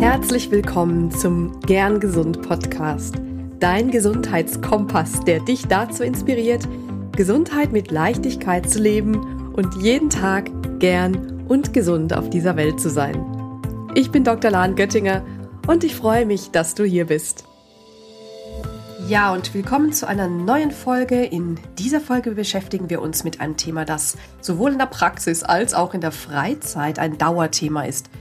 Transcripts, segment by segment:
Herzlich willkommen zum Gern Gesund Podcast, dein Gesundheitskompass, der dich dazu inspiriert, Gesundheit mit Leichtigkeit zu leben und jeden Tag gern und gesund auf dieser Welt zu sein. Ich bin Dr. Lahn Göttinger und ich freue mich, dass du hier bist. Ja, und willkommen zu einer neuen Folge. In dieser Folge beschäftigen wir uns mit einem Thema, das sowohl in der Praxis als auch in der Freizeit ein Dauerthema ist –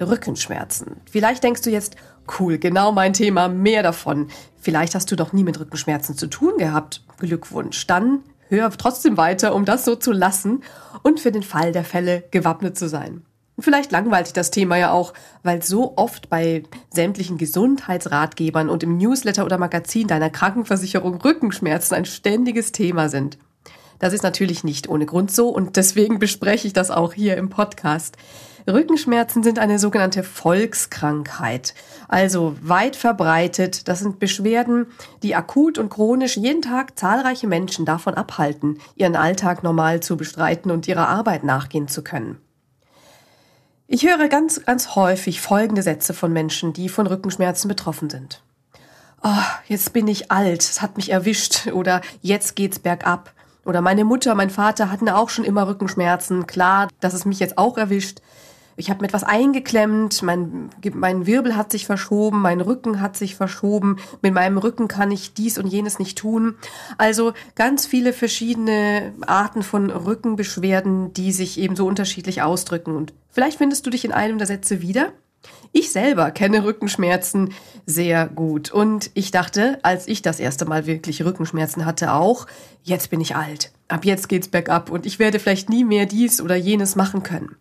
Rückenschmerzen. Vielleicht denkst du jetzt, cool, genau mein Thema, mehr davon. Vielleicht hast du doch nie mit Rückenschmerzen zu tun gehabt. Glückwunsch. Dann hör trotzdem weiter, um das so zu lassen und für den Fall der Fälle gewappnet zu sein. Vielleicht langweilt dich das Thema ja auch, weil so oft bei sämtlichen Gesundheitsratgebern und im Newsletter oder Magazin deiner Krankenversicherung Rückenschmerzen ein ständiges Thema sind. Das ist natürlich nicht ohne Grund so und deswegen bespreche ich das auch hier im Podcast. Rückenschmerzen sind eine sogenannte Volkskrankheit, also weit verbreitet. Das sind Beschwerden, die akut und chronisch jeden Tag zahlreiche Menschen davon abhalten, ihren Alltag normal zu bestreiten und ihrer Arbeit nachgehen zu können. Ich höre ganz, ganz häufig folgende Sätze von Menschen, die von Rückenschmerzen betroffen sind. Oh, jetzt bin ich alt, es hat mich erwischt oder jetzt geht's bergab. Oder meine Mutter, mein Vater hatten auch schon immer Rückenschmerzen. Klar, dass es mich jetzt auch erwischt ich habe mir etwas eingeklemmt, mein, mein Wirbel hat sich verschoben, mein Rücken hat sich verschoben, mit meinem Rücken kann ich dies und jenes nicht tun. Also ganz viele verschiedene Arten von Rückenbeschwerden, die sich eben so unterschiedlich ausdrücken. Und vielleicht findest du dich in einem der Sätze wieder. Ich selber kenne Rückenschmerzen sehr gut und ich dachte, als ich das erste Mal wirklich Rückenschmerzen hatte, auch, jetzt bin ich alt. Ab jetzt geht's bergab und ich werde vielleicht nie mehr dies oder jenes machen können.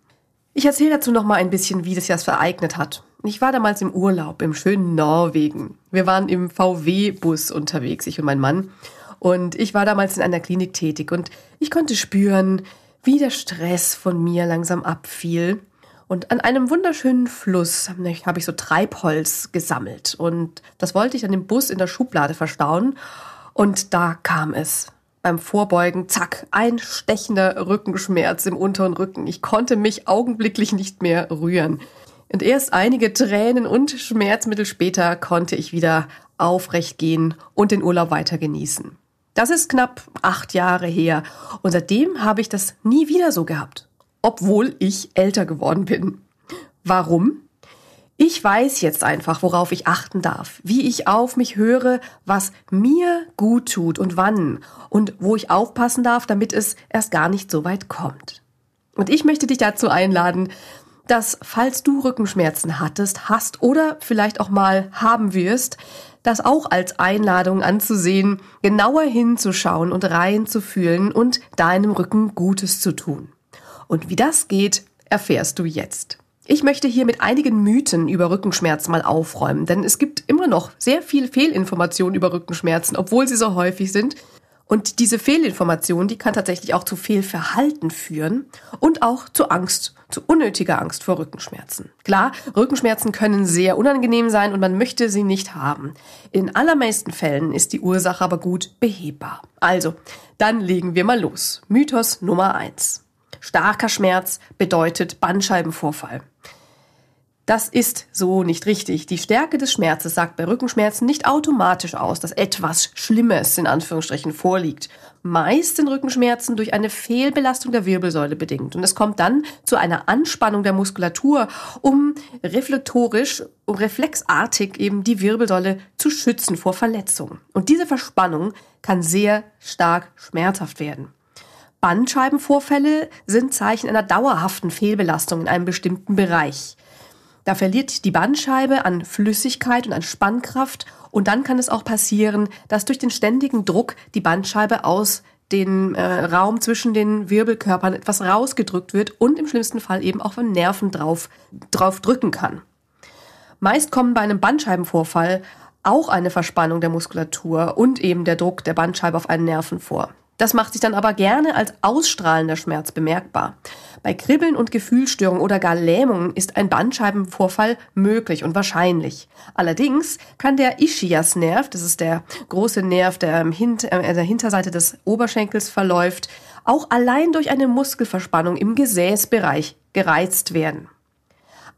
Ich erzähle dazu noch mal ein bisschen, wie das das vereignet hat. Ich war damals im Urlaub im schönen Norwegen. Wir waren im VW-Bus unterwegs, ich und mein Mann. Und ich war damals in einer Klinik tätig und ich konnte spüren, wie der Stress von mir langsam abfiel. Und an einem wunderschönen Fluss habe ich so Treibholz gesammelt. Und das wollte ich an dem Bus in der Schublade verstauen. Und da kam es beim Vorbeugen, zack, ein stechender Rückenschmerz im unteren Rücken. Ich konnte mich augenblicklich nicht mehr rühren. Und erst einige Tränen und Schmerzmittel später konnte ich wieder aufrecht gehen und den Urlaub weiter genießen. Das ist knapp acht Jahre her und seitdem habe ich das nie wieder so gehabt, obwohl ich älter geworden bin. Warum? Ich weiß jetzt einfach, worauf ich achten darf, wie ich auf mich höre, was mir gut tut und wann und wo ich aufpassen darf, damit es erst gar nicht so weit kommt. Und ich möchte dich dazu einladen, dass falls du Rückenschmerzen hattest, hast oder vielleicht auch mal haben wirst, das auch als Einladung anzusehen, genauer hinzuschauen und reinzufühlen und deinem Rücken Gutes zu tun. Und wie das geht, erfährst du jetzt. Ich möchte hier mit einigen Mythen über Rückenschmerzen mal aufräumen, denn es gibt immer noch sehr viel Fehlinformationen über Rückenschmerzen, obwohl sie so häufig sind. Und diese Fehlinformation, die kann tatsächlich auch zu Fehlverhalten führen und auch zu Angst, zu unnötiger Angst vor Rückenschmerzen. Klar, Rückenschmerzen können sehr unangenehm sein und man möchte sie nicht haben. In allermeisten Fällen ist die Ursache aber gut behebbar. Also, dann legen wir mal los. Mythos Nummer eins: Starker Schmerz bedeutet Bandscheibenvorfall. Das ist so nicht richtig. Die Stärke des Schmerzes sagt bei Rückenschmerzen nicht automatisch aus, dass etwas Schlimmes in Anführungsstrichen vorliegt. Meist sind Rückenschmerzen durch eine Fehlbelastung der Wirbelsäule bedingt. Und es kommt dann zu einer Anspannung der Muskulatur, um reflektorisch und reflexartig eben die Wirbelsäule zu schützen vor Verletzungen. Und diese Verspannung kann sehr stark schmerzhaft werden. Bandscheibenvorfälle sind Zeichen einer dauerhaften Fehlbelastung in einem bestimmten Bereich. Da verliert die Bandscheibe an Flüssigkeit und an Spannkraft und dann kann es auch passieren, dass durch den ständigen Druck die Bandscheibe aus dem äh, Raum zwischen den Wirbelkörpern etwas rausgedrückt wird und im schlimmsten Fall eben auch von Nerven drauf, drauf drücken kann. Meist kommen bei einem Bandscheibenvorfall auch eine Verspannung der Muskulatur und eben der Druck der Bandscheibe auf einen Nerven vor. Das macht sich dann aber gerne als ausstrahlender Schmerz bemerkbar. Bei Kribbeln und Gefühlsstörungen oder gar Lähmungen ist ein Bandscheibenvorfall möglich und wahrscheinlich. Allerdings kann der Ischiasnerv, das ist der große Nerv, der äh, der Hinterseite des Oberschenkels verläuft, auch allein durch eine Muskelverspannung im Gesäßbereich gereizt werden.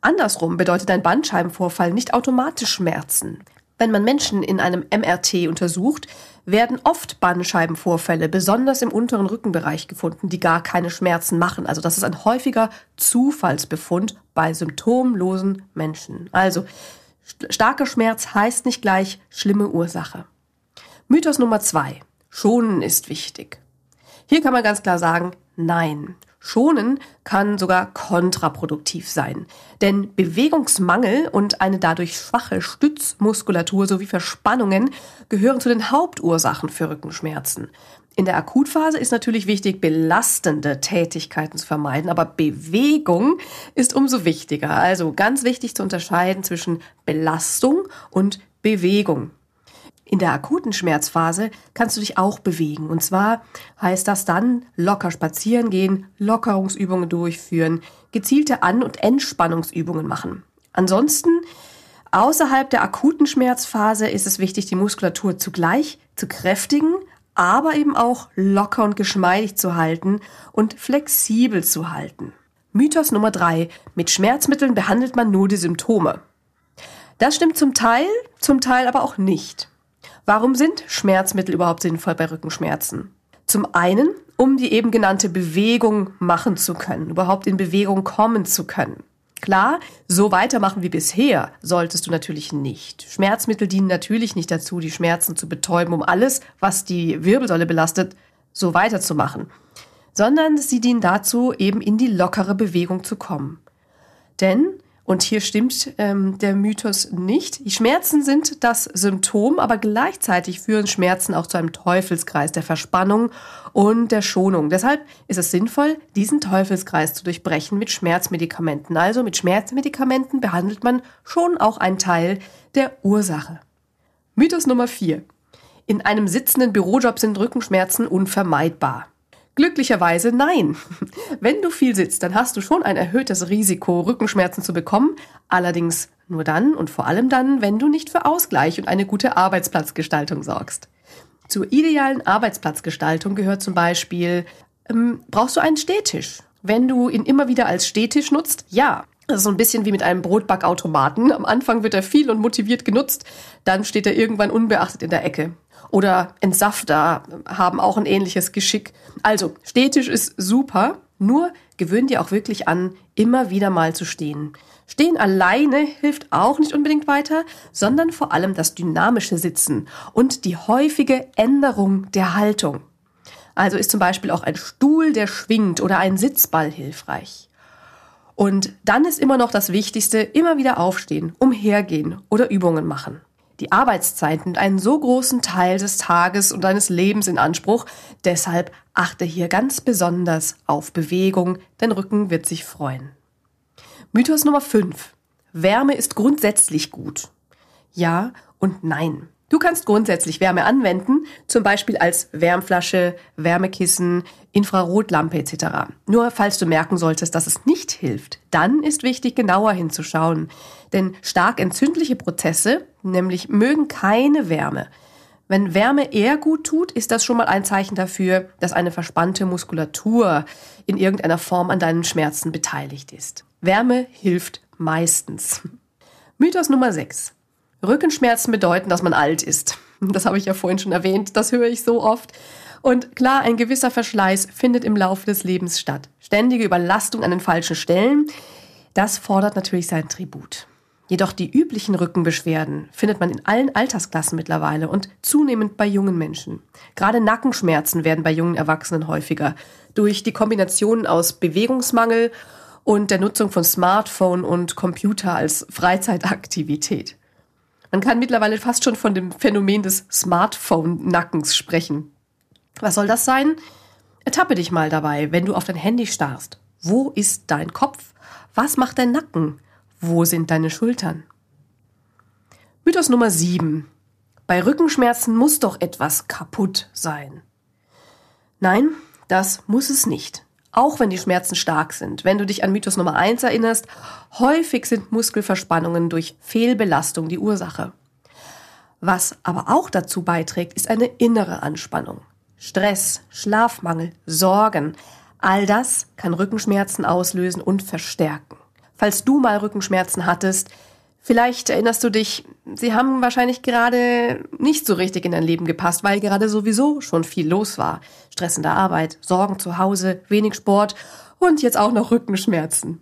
Andersrum bedeutet ein Bandscheibenvorfall nicht automatisch Schmerzen. Wenn man Menschen in einem MRT untersucht, werden oft Bandscheibenvorfälle, besonders im unteren Rückenbereich gefunden, die gar keine Schmerzen machen. Also das ist ein häufiger Zufallsbefund bei symptomlosen Menschen. Also starker Schmerz heißt nicht gleich schlimme Ursache. Mythos Nummer zwei. Schonen ist wichtig. Hier kann man ganz klar sagen, nein. Schonen kann sogar kontraproduktiv sein. Denn Bewegungsmangel und eine dadurch schwache Stützmuskulatur sowie Verspannungen gehören zu den Hauptursachen für Rückenschmerzen. In der Akutphase ist natürlich wichtig, belastende Tätigkeiten zu vermeiden, aber Bewegung ist umso wichtiger. Also ganz wichtig zu unterscheiden zwischen Belastung und Bewegung. In der akuten Schmerzphase kannst du dich auch bewegen. Und zwar heißt das dann locker spazieren gehen, Lockerungsübungen durchführen, gezielte An- und Entspannungsübungen machen. Ansonsten, außerhalb der akuten Schmerzphase ist es wichtig, die Muskulatur zugleich zu kräftigen, aber eben auch locker und geschmeidig zu halten und flexibel zu halten. Mythos Nummer drei. Mit Schmerzmitteln behandelt man nur die Symptome. Das stimmt zum Teil, zum Teil aber auch nicht. Warum sind Schmerzmittel überhaupt sinnvoll bei Rückenschmerzen? Zum einen, um die eben genannte Bewegung machen zu können, überhaupt in Bewegung kommen zu können. Klar, so weitermachen wie bisher solltest du natürlich nicht. Schmerzmittel dienen natürlich nicht dazu, die Schmerzen zu betäuben, um alles, was die Wirbelsäule belastet, so weiterzumachen, sondern sie dienen dazu, eben in die lockere Bewegung zu kommen. Denn und hier stimmt ähm, der Mythos nicht. Die Schmerzen sind das Symptom, aber gleichzeitig führen Schmerzen auch zu einem Teufelskreis der Verspannung und der Schonung. Deshalb ist es sinnvoll, diesen Teufelskreis zu durchbrechen mit Schmerzmedikamenten. Also mit Schmerzmedikamenten behandelt man schon auch einen Teil der Ursache. Mythos Nummer 4. In einem sitzenden Bürojob sind Rückenschmerzen unvermeidbar. Glücklicherweise nein. Wenn du viel sitzt, dann hast du schon ein erhöhtes Risiko, Rückenschmerzen zu bekommen. Allerdings nur dann und vor allem dann, wenn du nicht für Ausgleich und eine gute Arbeitsplatzgestaltung sorgst. Zur idealen Arbeitsplatzgestaltung gehört zum Beispiel, ähm, brauchst du einen Stehtisch. Wenn du ihn immer wieder als Stehtisch nutzt, ja. Das ist so ein bisschen wie mit einem Brotbackautomaten. Am Anfang wird er viel und motiviert genutzt, dann steht er irgendwann unbeachtet in der Ecke oder Entsafter haben auch ein ähnliches Geschick. Also, Stehtisch ist super, nur gewöhn dir auch wirklich an, immer wieder mal zu stehen. Stehen alleine hilft auch nicht unbedingt weiter, sondern vor allem das dynamische Sitzen und die häufige Änderung der Haltung. Also ist zum Beispiel auch ein Stuhl, der schwingt oder ein Sitzball hilfreich. Und dann ist immer noch das Wichtigste, immer wieder aufstehen, umhergehen oder Übungen machen. Die Arbeitszeit nimmt einen so großen Teil des Tages und deines Lebens in Anspruch. Deshalb achte hier ganz besonders auf Bewegung. Dein Rücken wird sich freuen. Mythos Nummer 5. Wärme ist grundsätzlich gut. Ja und nein. Du kannst grundsätzlich Wärme anwenden, zum Beispiel als Wärmflasche, Wärmekissen, Infrarotlampe etc. Nur falls du merken solltest, dass es nicht hilft, dann ist wichtig, genauer hinzuschauen. Denn stark entzündliche Prozesse, nämlich mögen keine Wärme. Wenn Wärme eher gut tut, ist das schon mal ein Zeichen dafür, dass eine verspannte Muskulatur in irgendeiner Form an deinen Schmerzen beteiligt ist. Wärme hilft meistens. Mythos Nummer 6. Rückenschmerzen bedeuten, dass man alt ist. Das habe ich ja vorhin schon erwähnt, das höre ich so oft. Und klar, ein gewisser Verschleiß findet im Laufe des Lebens statt. Ständige Überlastung an den falschen Stellen, das fordert natürlich seinen Tribut. Jedoch die üblichen Rückenbeschwerden findet man in allen Altersklassen mittlerweile und zunehmend bei jungen Menschen. Gerade Nackenschmerzen werden bei jungen Erwachsenen häufiger durch die Kombination aus Bewegungsmangel und der Nutzung von Smartphone und Computer als Freizeitaktivität. Man kann mittlerweile fast schon von dem Phänomen des Smartphone-Nackens sprechen. Was soll das sein? Ertappe dich mal dabei, wenn du auf dein Handy starrst. Wo ist dein Kopf? Was macht dein Nacken? Wo sind deine Schultern? Mythos Nummer 7. Bei Rückenschmerzen muss doch etwas kaputt sein. Nein, das muss es nicht auch wenn die Schmerzen stark sind. Wenn du dich an Mythos Nummer eins erinnerst, häufig sind Muskelverspannungen durch Fehlbelastung die Ursache. Was aber auch dazu beiträgt, ist eine innere Anspannung. Stress, Schlafmangel, Sorgen, all das kann Rückenschmerzen auslösen und verstärken. Falls du mal Rückenschmerzen hattest, vielleicht erinnerst du dich, sie haben wahrscheinlich gerade nicht so richtig in dein Leben gepasst, weil gerade sowieso schon viel los war. Stress in der Arbeit, Sorgen zu Hause, wenig Sport und jetzt auch noch Rückenschmerzen.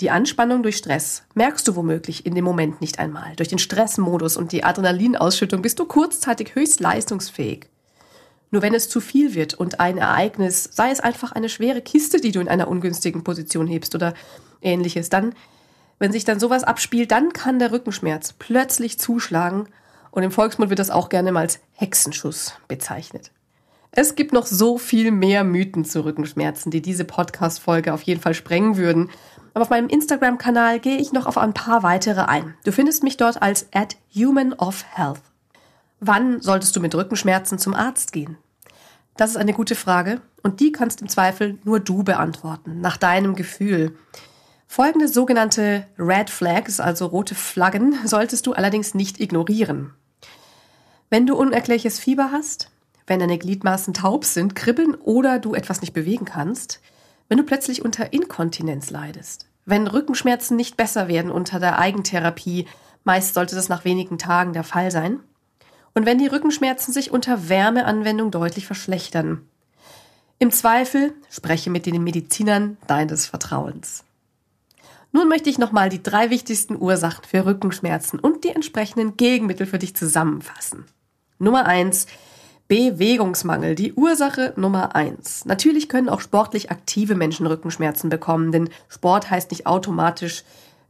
Die Anspannung durch Stress merkst du womöglich in dem Moment nicht einmal. Durch den Stressmodus und die Adrenalinausschüttung bist du kurzzeitig höchst leistungsfähig. Nur wenn es zu viel wird und ein Ereignis, sei es einfach eine schwere Kiste, die du in einer ungünstigen Position hebst oder ähnliches, dann, wenn sich dann sowas abspielt, dann kann der Rückenschmerz plötzlich zuschlagen und im Volksmund wird das auch gerne mal als Hexenschuss bezeichnet. Es gibt noch so viel mehr Mythen zu Rückenschmerzen, die diese Podcast-Folge auf jeden Fall sprengen würden. Aber auf meinem Instagram-Kanal gehe ich noch auf ein paar weitere ein. Du findest mich dort als at human of health. Wann solltest du mit Rückenschmerzen zum Arzt gehen? Das ist eine gute Frage und die kannst im Zweifel nur du beantworten, nach deinem Gefühl. Folgende sogenannte Red Flags, also rote Flaggen, solltest du allerdings nicht ignorieren. Wenn du unerklärliches Fieber hast, wenn deine Gliedmaßen taub sind, kribbeln oder du etwas nicht bewegen kannst, wenn du plötzlich unter Inkontinenz leidest, wenn Rückenschmerzen nicht besser werden unter der Eigentherapie, meist sollte das nach wenigen Tagen der Fall sein, und wenn die Rückenschmerzen sich unter Wärmeanwendung deutlich verschlechtern. Im Zweifel spreche mit den Medizinern deines Vertrauens. Nun möchte ich nochmal die drei wichtigsten Ursachen für Rückenschmerzen und die entsprechenden Gegenmittel für dich zusammenfassen. Nummer eins Bewegungsmangel, die Ursache Nummer eins. Natürlich können auch sportlich aktive Menschen Rückenschmerzen bekommen, denn Sport heißt nicht automatisch,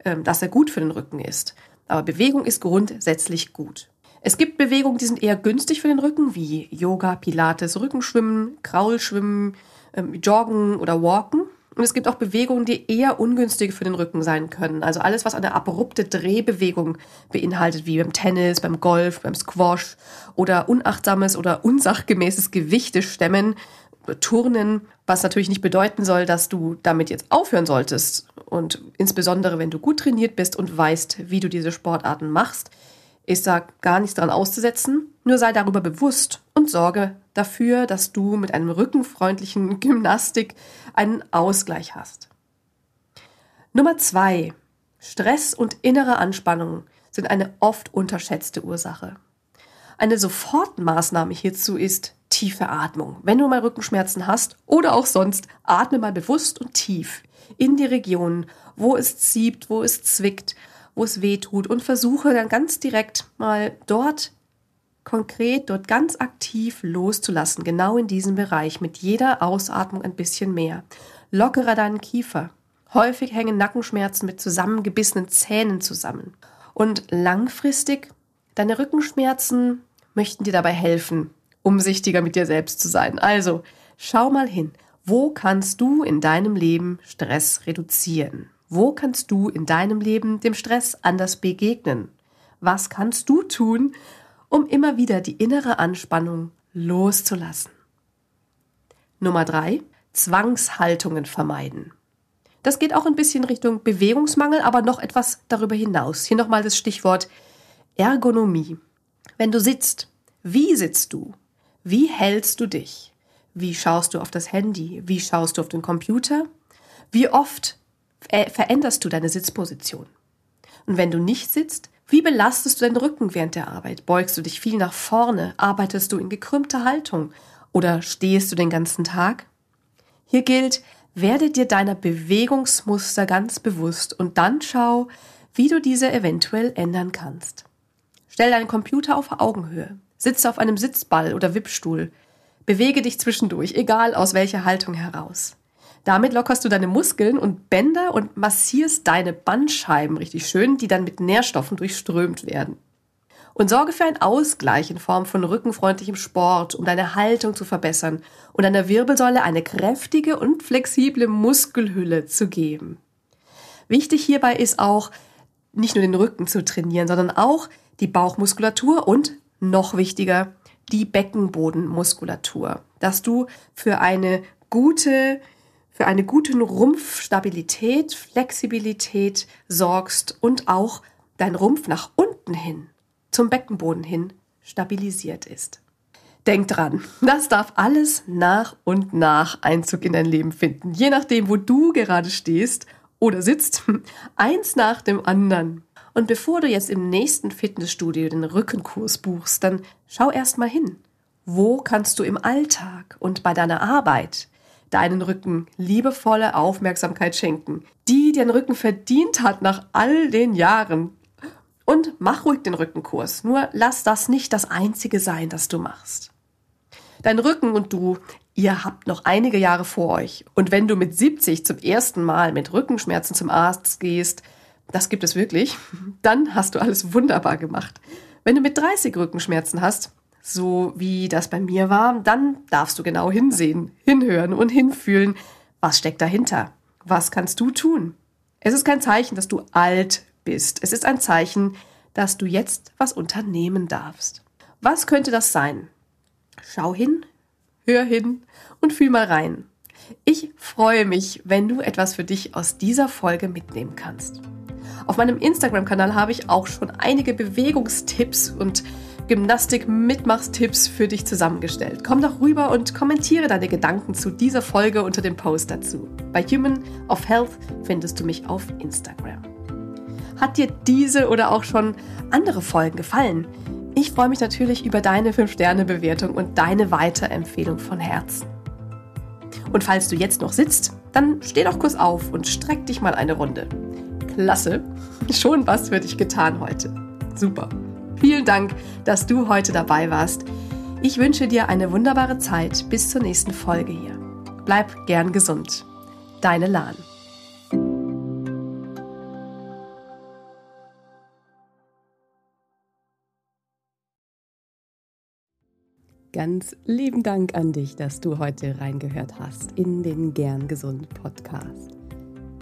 ähm, dass er gut für den Rücken ist. Aber Bewegung ist grundsätzlich gut. Es gibt Bewegungen, die sind eher günstig für den Rücken, wie Yoga, Pilates, Rückenschwimmen, Kraulschwimmen, ähm, Joggen oder Walken. Und es gibt auch Bewegungen, die eher ungünstig für den Rücken sein können. Also alles, was eine abrupte Drehbewegung beinhaltet, wie beim Tennis, beim Golf, beim Squash oder unachtsames oder unsachgemäßes Gewichte stemmen, Turnen, was natürlich nicht bedeuten soll, dass du damit jetzt aufhören solltest. Und insbesondere, wenn du gut trainiert bist und weißt, wie du diese Sportarten machst, ist da gar nichts dran auszusetzen. Nur sei darüber bewusst und sorge dafür, dass du mit einem rückenfreundlichen Gymnastik einen Ausgleich hast. Nummer zwei. Stress und innere Anspannung sind eine oft unterschätzte Ursache. Eine Sofortmaßnahme hierzu ist tiefe Atmung. Wenn du mal Rückenschmerzen hast oder auch sonst, atme mal bewusst und tief in die Region, wo es zieht, wo es zwickt, wo es weh tut und versuche dann ganz direkt mal dort konkret dort ganz aktiv loszulassen, genau in diesem Bereich, mit jeder Ausatmung ein bisschen mehr. Lockere deinen Kiefer. Häufig hängen Nackenschmerzen mit zusammengebissenen Zähnen zusammen. Und langfristig, deine Rückenschmerzen möchten dir dabei helfen, umsichtiger mit dir selbst zu sein. Also, schau mal hin. Wo kannst du in deinem Leben Stress reduzieren? Wo kannst du in deinem Leben dem Stress anders begegnen? Was kannst du tun, um immer wieder die innere Anspannung loszulassen. Nummer drei, Zwangshaltungen vermeiden. Das geht auch ein bisschen Richtung Bewegungsmangel, aber noch etwas darüber hinaus. Hier nochmal das Stichwort Ergonomie. Wenn du sitzt, wie sitzt du? Wie hältst du dich? Wie schaust du auf das Handy? Wie schaust du auf den Computer? Wie oft veränderst du deine Sitzposition? Und wenn du nicht sitzt, wie belastest du deinen Rücken während der Arbeit? Beugst du dich viel nach vorne? Arbeitest du in gekrümmter Haltung? Oder stehst du den ganzen Tag? Hier gilt, werde dir deiner Bewegungsmuster ganz bewusst und dann schau, wie du diese eventuell ändern kannst. Stell deinen Computer auf Augenhöhe. Sitze auf einem Sitzball oder Wippstuhl. Bewege dich zwischendurch, egal aus welcher Haltung heraus. Damit lockerst du deine Muskeln und Bänder und massierst deine Bandscheiben richtig schön, die dann mit Nährstoffen durchströmt werden. Und sorge für einen Ausgleich in Form von rückenfreundlichem Sport, um deine Haltung zu verbessern und deiner Wirbelsäule eine kräftige und flexible Muskelhülle zu geben. Wichtig hierbei ist auch, nicht nur den Rücken zu trainieren, sondern auch die Bauchmuskulatur und noch wichtiger, die Beckenbodenmuskulatur, dass du für eine gute für eine gute Rumpfstabilität, Flexibilität sorgst und auch dein Rumpf nach unten hin, zum Beckenboden hin, stabilisiert ist. Denk dran, das darf alles nach und nach Einzug in dein Leben finden, je nachdem, wo du gerade stehst oder sitzt, eins nach dem anderen. Und bevor du jetzt im nächsten Fitnessstudio den Rückenkurs buchst, dann schau erst mal hin. Wo kannst du im Alltag und bei deiner Arbeit deinen Rücken liebevolle Aufmerksamkeit schenken, die den Rücken verdient hat nach all den Jahren? Und mach ruhig den Rückenkurs, nur lass das nicht das Einzige sein, das du machst. Dein Rücken und du, ihr habt noch einige Jahre vor euch. Und wenn du mit 70 zum ersten Mal mit Rückenschmerzen zum Arzt gehst, das gibt es wirklich, dann hast du alles wunderbar gemacht. Wenn du mit 30 Rückenschmerzen hast, so wie das bei mir war, dann darfst du genau hinsehen, hinhören und hinfühlen, was steckt dahinter? Was kannst du tun? Es ist kein Zeichen, dass du alt bist. Es ist ein Zeichen, dass du jetzt was unternehmen darfst. Was könnte das sein? Schau hin, hör hin und fühl mal rein. Ich freue mich, wenn du etwas für dich aus dieser Folge mitnehmen kannst. Auf meinem Instagram-Kanal habe ich auch schon einige Bewegungstipps und Gymnastik-Mitmachstipps für dich zusammengestellt. Komm doch rüber und kommentiere deine Gedanken zu dieser Folge unter dem Post dazu. Bei Human of Health findest du mich auf Instagram. Hat dir diese oder auch schon andere Folgen gefallen? Ich freue mich natürlich über deine 5-Sterne-Bewertung und deine Weiterempfehlung von Herzen. Und falls du jetzt noch sitzt, dann steh doch kurz auf und streck dich mal eine Runde. Klasse, schon was für dich getan heute. Super. Vielen Dank, dass du heute dabei warst. Ich wünsche dir eine wunderbare Zeit bis zur nächsten Folge hier. Bleib gern gesund. Deine Lahn. Ganz lieben Dank an dich, dass du heute reingehört hast in den Gern Gesund Podcast.